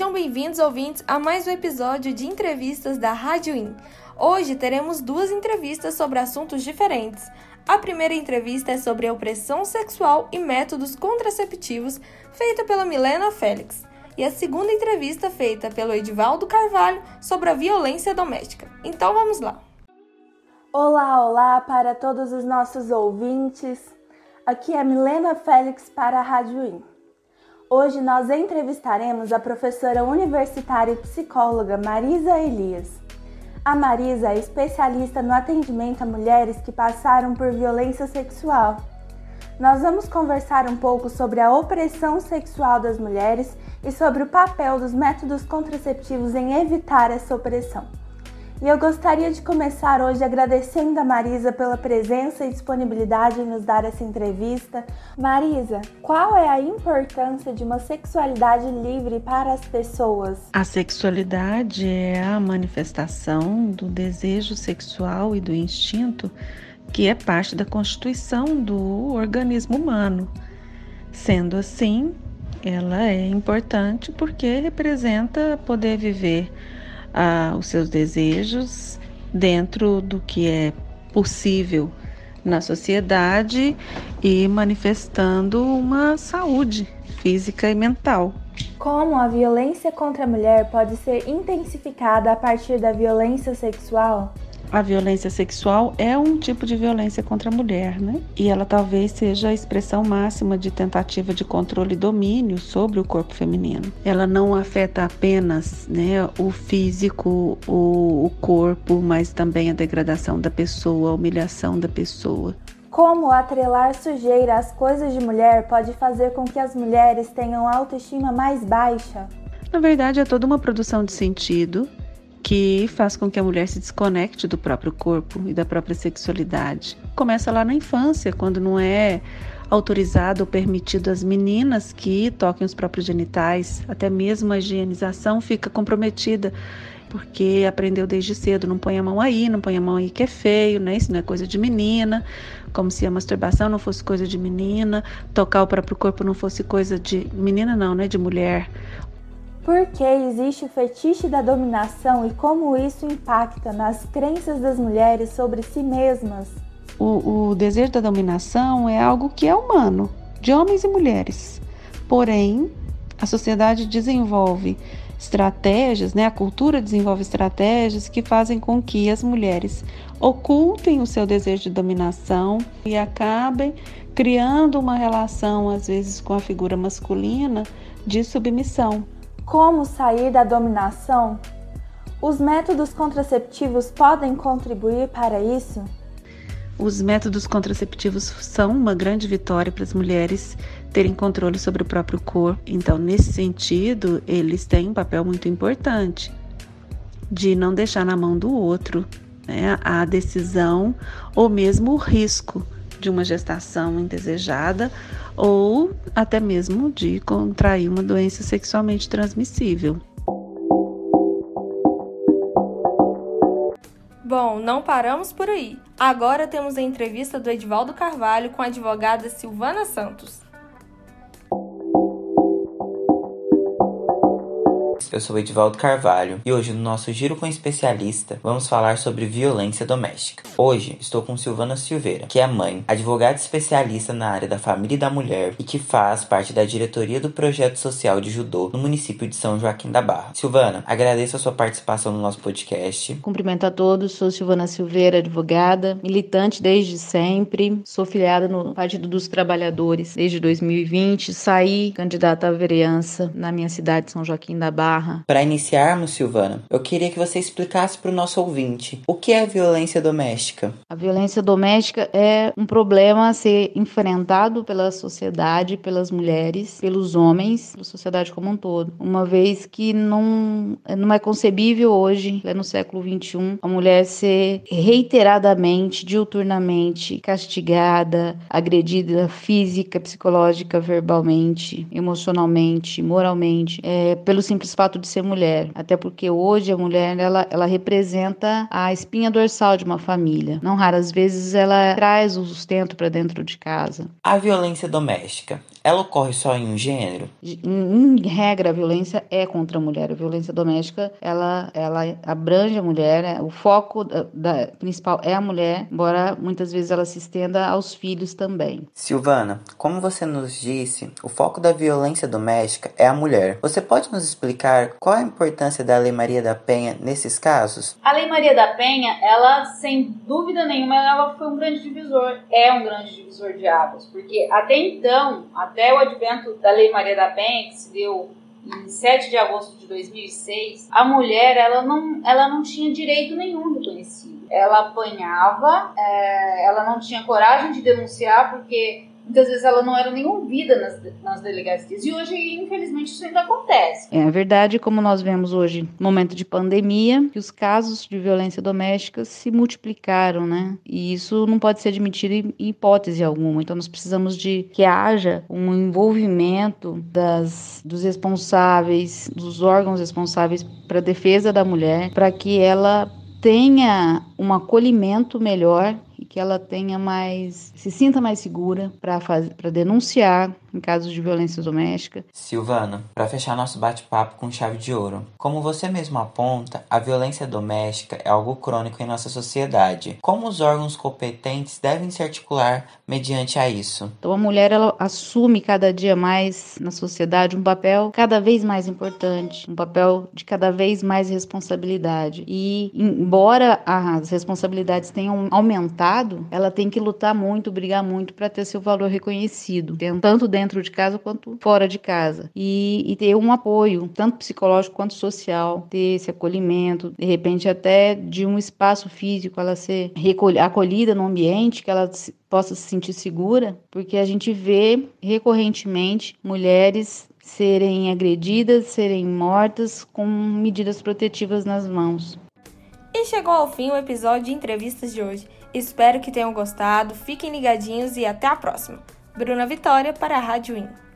Sejam bem-vindos, ouvintes, a mais um episódio de entrevistas da Rádio In. Hoje teremos duas entrevistas sobre assuntos diferentes. A primeira entrevista é sobre a opressão sexual e métodos contraceptivos, feita pela Milena Félix. E a segunda entrevista feita pelo Edivaldo Carvalho sobre a violência doméstica. Então vamos lá. Olá, olá para todos os nossos ouvintes. Aqui é Milena Félix para a Rádio In. Hoje nós entrevistaremos a professora universitária e psicóloga Marisa Elias. A Marisa é especialista no atendimento a mulheres que passaram por violência sexual. Nós vamos conversar um pouco sobre a opressão sexual das mulheres e sobre o papel dos métodos contraceptivos em evitar essa opressão. E eu gostaria de começar hoje agradecendo a Marisa pela presença e disponibilidade em nos dar essa entrevista. Marisa, qual é a importância de uma sexualidade livre para as pessoas? A sexualidade é a manifestação do desejo sexual e do instinto que é parte da constituição do organismo humano. Sendo assim, ela é importante porque representa poder viver os seus desejos dentro do que é possível na sociedade e manifestando uma saúde física e mental. Como a violência contra a mulher pode ser intensificada a partir da violência sexual? A violência sexual é um tipo de violência contra a mulher, né? E ela talvez seja a expressão máxima de tentativa de controle e domínio sobre o corpo feminino. Ela não afeta apenas, né, o físico, o, o corpo, mas também a degradação da pessoa, a humilhação da pessoa. Como atrelar sujeira às coisas de mulher pode fazer com que as mulheres tenham autoestima mais baixa? Na verdade, é toda uma produção de sentido que faz com que a mulher se desconecte do próprio corpo e da própria sexualidade. Começa lá na infância, quando não é autorizado ou permitido às meninas que toquem os próprios genitais, até mesmo a higienização fica comprometida porque aprendeu desde cedo, não põe a mão aí, não põe a mão aí que é feio, né? Isso não é coisa de menina, como se a masturbação não fosse coisa de menina, tocar o próprio corpo não fosse coisa de menina não, né? De mulher. Por que existe o fetiche da dominação e como isso impacta nas crenças das mulheres sobre si mesmas? O, o desejo da dominação é algo que é humano, de homens e mulheres. Porém, a sociedade desenvolve estratégias, né? A cultura desenvolve estratégias que fazem com que as mulheres ocultem o seu desejo de dominação e acabem criando uma relação às vezes com a figura masculina de submissão. Como sair da dominação? Os métodos contraceptivos podem contribuir para isso? Os métodos contraceptivos são uma grande vitória para as mulheres terem controle sobre o próprio corpo. Então, nesse sentido, eles têm um papel muito importante de não deixar na mão do outro né, a decisão ou mesmo o risco de uma gestação indesejada ou até mesmo de contrair uma doença sexualmente transmissível. Bom, não paramos por aí. Agora temos a entrevista do Edvaldo Carvalho com a advogada Silvana Santos. Eu sou Edivaldo Carvalho e hoje no nosso Giro com Especialista vamos falar sobre violência doméstica. Hoje estou com Silvana Silveira, que é mãe, advogada especialista na área da família e da mulher e que faz parte da diretoria do projeto social de judô no município de São Joaquim da Barra. Silvana, agradeço a sua participação no nosso podcast. Cumprimento a todos, sou Silvana Silveira, advogada, militante desde sempre, sou filiada no Partido dos Trabalhadores desde 2020, saí candidata à vereança na minha cidade, São Joaquim da Barra barra. Para iniciarmos, Silvana, eu queria que você explicasse para o nosso ouvinte o que é violência doméstica. A violência doméstica é um problema a ser enfrentado pela sociedade, pelas mulheres, pelos homens, pela sociedade como um todo. Uma vez que não, não é concebível hoje, no século XXI, a mulher ser reiteradamente, diuturnamente castigada, agredida física, psicológica, verbalmente, emocionalmente, moralmente, é, pelo simples fato fato de ser mulher, até porque hoje a mulher ela, ela representa a espinha dorsal de uma família. Não raras vezes ela traz o sustento para dentro de casa. A violência doméstica, ela ocorre só em um gênero? Em, regra, a violência é contra a mulher. A violência doméstica ela, ela abrange a mulher, é, o foco da, da principal é a mulher, embora muitas vezes ela se estenda aos filhos também. Silvana, como você nos disse, o foco da violência doméstica é a mulher. Você pode nos explicar qual a importância da Lei Maria da Penha nesses casos? A Lei Maria da Penha, ela, sem dúvida nenhuma, ela foi um grande divisor, é um grande divisor de águas, porque até então, até o advento da Lei Maria da Penha, que se deu em 7 de agosto de 2006, a mulher ela não, ela não tinha direito nenhum reconhecido. Ela apanhava, é, ela não tinha coragem de denunciar porque muitas vezes ela não era nem ouvida nas, nas delegacias. E hoje, infelizmente, isso ainda acontece. É verdade, como nós vemos hoje, momento de pandemia, que os casos de violência doméstica se multiplicaram, né? E isso não pode ser admitido em hipótese alguma. Então, nós precisamos de que haja um envolvimento das, dos responsáveis, dos órgãos responsáveis para a defesa da mulher, para que ela tenha um acolhimento melhor que ela tenha mais, se sinta mais segura para denunciar em casos de violência doméstica. Silvana, para fechar nosso bate-papo com chave de ouro, como você mesmo aponta, a violência doméstica é algo crônico em nossa sociedade. Como os órgãos competentes devem se articular mediante a isso? Então a mulher ela assume cada dia mais na sociedade um papel cada vez mais importante, um papel de cada vez mais responsabilidade. E embora as responsabilidades tenham aumentado, ela tem que lutar muito, brigar muito para ter seu valor reconhecido, tanto dentro dentro de casa quanto fora de casa. E, e ter um apoio, tanto psicológico quanto social, ter esse acolhimento, de repente até de um espaço físico, ela ser acolhida no ambiente, que ela possa se sentir segura, porque a gente vê recorrentemente mulheres serem agredidas, serem mortas com medidas protetivas nas mãos. E chegou ao fim o episódio de entrevistas de hoje. Espero que tenham gostado, fiquem ligadinhos e até a próxima! Bruna Vitória para a Rádio IN.